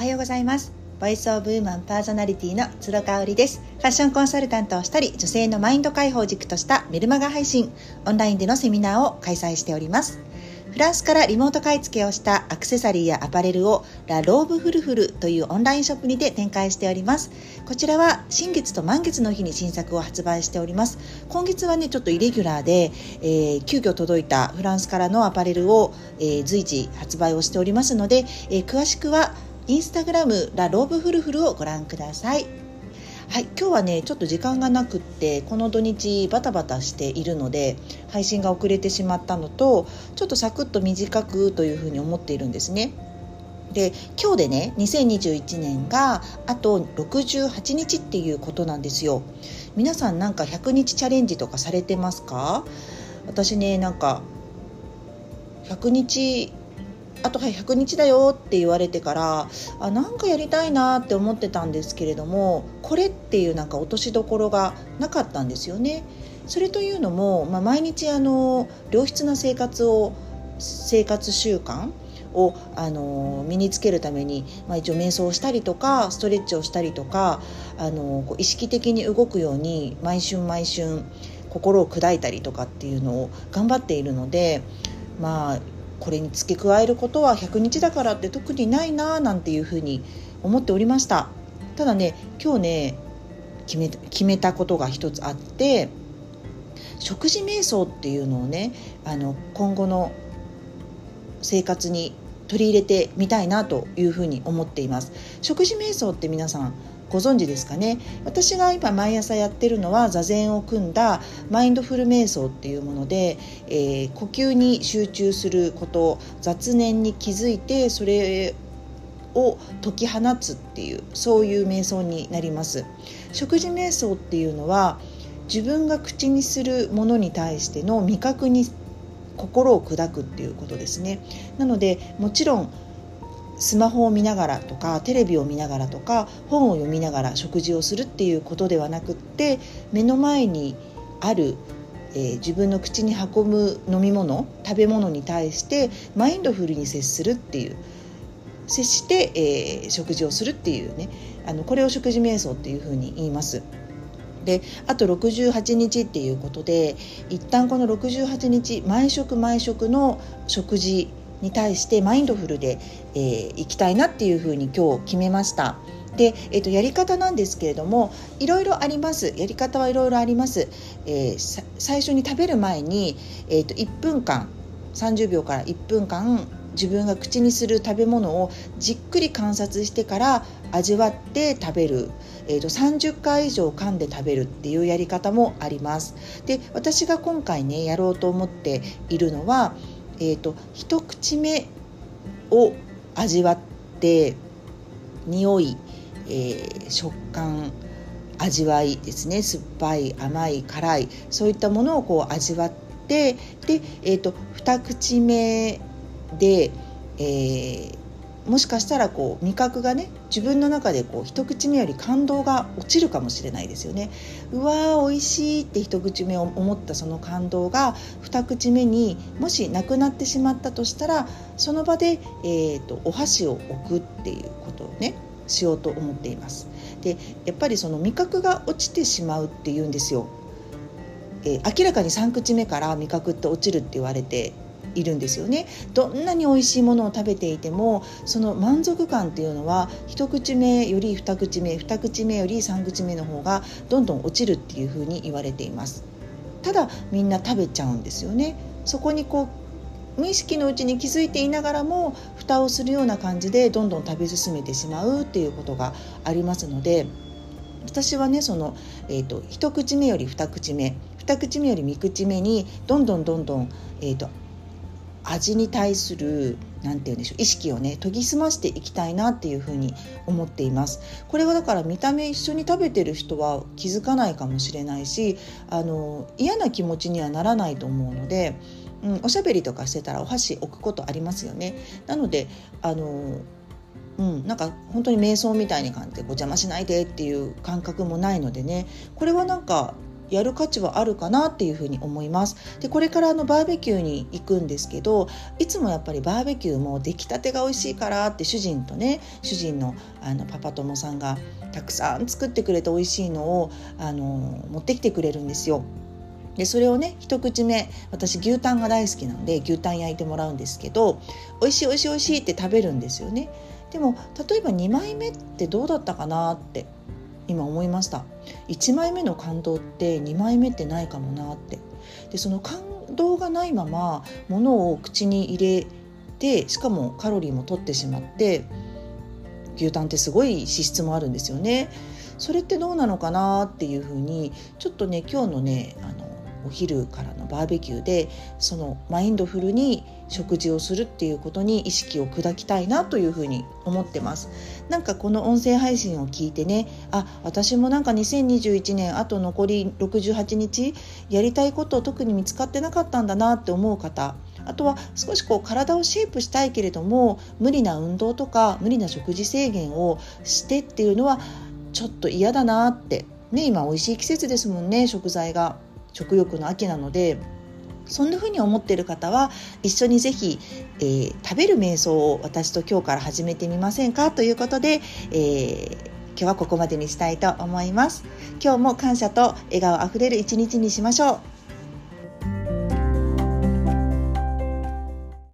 はようございます。 Voice of Woman パーソナリティの鶴香織です。ファッションコンサルタントをしたり女性のマインド解放軸としたメルマガ配信オンラインでのセミナーを開催しております。フランスからリモート買い付けをしたアクセサリーやアパレルをラ・ローブフルフルというオンラインショップにて展開しております。こちらは新月と満月の日に新作を発売しております。今月はねちょっとイレギュラーで、えー、急遽届いたフランスからのアパレルを、えー、随時発売をしておりますので、えー、詳しくはインスタグラムラ・ローブフルフルをご覧くださいはい、今日はねちょっと時間がなくってこの土日バタバタしているので配信が遅れてしまったのとちょっとサクッと短くというふうに思っているんですね。で今日でね2021年があと68日っていうことなんですよ。皆さんなんか100日チャレンジとかされてますか？私ねなんか100日あとはい100日だよって言われてからあなんかやりたいなって思ってたんですけれどもこれっていうなんか落としどころがなかったんですよね。それというのも、まあ、毎日あの良質な生活を生活習慣をあの身につけるために、まあ、一応瞑想をしたりとかストレッチをしたりとかあのこう意識的に動くように毎春毎春心を砕いたりとかっていうのを頑張っているのでまあこれに付け加えることは100日だからって特にないななんていうふうに思っておりました。ただね今日ね決め決めたことが一つあって食事瞑想っていうのをねあの今後の生活に取り入れてみたいなというふうに思っています。食事瞑想って皆さんご存知ですかね？私が今毎朝やってるのは座禅を組んだマインドフル瞑想っていうもので、えー、呼吸に集中すること雑念に気づいてそれを解き放つっていうそういう瞑想になります。食事瞑想っていうのは自分が口にするものに対しての味覚に心を砕くっていうことですねなのでもちろんスマホを見ながらとかテレビを見ながらとか本を読みながら食事をするっていうことではなくって目の前にある、えー、自分の口に運ぶ飲み物食べ物に対してマインドフルに接するっていう接して、えー、食事をするっていうねあのこれを食事瞑想っていうふうに言います。であと68日っていうことで一旦この68日毎食毎食の食事に対してマインドフルで、えー、いきたいなっていうふうに今日決めました。で、えーと、やり方なんですけれどもいろいろありますやり方はいろいろあります、えー、最初に食べる前に、えーと、1分間30秒から1分間自分が口にする食べ物をじっくり観察してから味わって食べる、えーと、と30回以上噛んで食べるっていうやり方もあります。で私が今回ねやろうと思っているのはえーと、一口目を味わって匂い、えー、食感味わいですね。酸っぱい甘い辛いそういったものをこう味わってで、えーと、二口目で、えー、もしかしたらこう味覚がね自分の中でこう一口目より感動が落ちるかもしれないですよね。うわー美味しいって一口目を思ったその感動が二口目にもしなくなってしまったとしたらその場で、えーと、お箸を置くっていうことをねしようと思っています。でやっぱりその味覚が落ちてしまうっていうんですよ。えー、明らかに3口目から味覚って落ちるって言われているんですよね。どんなに美味しいものを食べていてもその満足感っていうのは一口目より二口目二口目より三口目の方がどんどん落ちるっていうふうに言われています。ただみんな食べちゃうんですよね。そこにこう無意識のうちに気づいていながらも蓋をするような感じでどんどん食べ進めてしまうっていうことがありますので私はねその、えーと、一口目より二口目二口目より三口目にどんどんどんどん、えーと味に対する何て言うんでしょう意識をね研ぎ澄ましていきたいなっていうふうに思っています。これはだから見た目一緒に食べてる人は気づかないかもしれないしあの嫌な気持ちにはならないと思うので、うん、おしゃべりとかしてたらお箸置くことありますよね。なのであのうん、なんか本当に瞑想みたいに感じでこう邪魔しないでっていう感覚もないのでね。これはなんかやる価値はあるかなっていうふうに思いますでこれからあのバーベキューに行くんですけどいつもやっぱりバーベキューも出来たてが美味しいからって主人とね主人のあのパパ友さんがたくさん作ってくれて美味しいのをあの持ってきてくれるんですよ。でそれをね一口目私牛タンが大好きなんで牛タン焼いてもらうんですけど美味しい美味しい美味しいって食べるんですよねでも例えば2枚目ってどうだったかなって今思いました。1枚目の感動って2枚目ってないかもなって。でその感動がないままものを口に入れてしかもカロリーも取ってしまって牛タンってすごい脂質もあるんですよね。それってどうなのかなっていうふうにちょっとね今日のねあのお昼からのバーベキューでそのマインドフルに食事をするっていうことに意識を砕きたいなというふうに思ってます。なんかこの音声配信を聞いてねあ私もなんか2021年あと残り68日やりたいこと特に見つかってなかったんだなって思う方あとは少しこう体をシェイプしたいけれども無理な運動とか無理な食事制限をしてっていうのはちょっと嫌だなって。ね今美味しい季節ですもんね食材が。食欲の秋なのでそんな風に思っている方は一緒にぜひ、えー、食べる瞑想を私と今日から始めてみませんか？ということで、えー、今日はここまでにしたいと思います。今日も感謝と笑顔あふれる一日にしましょう。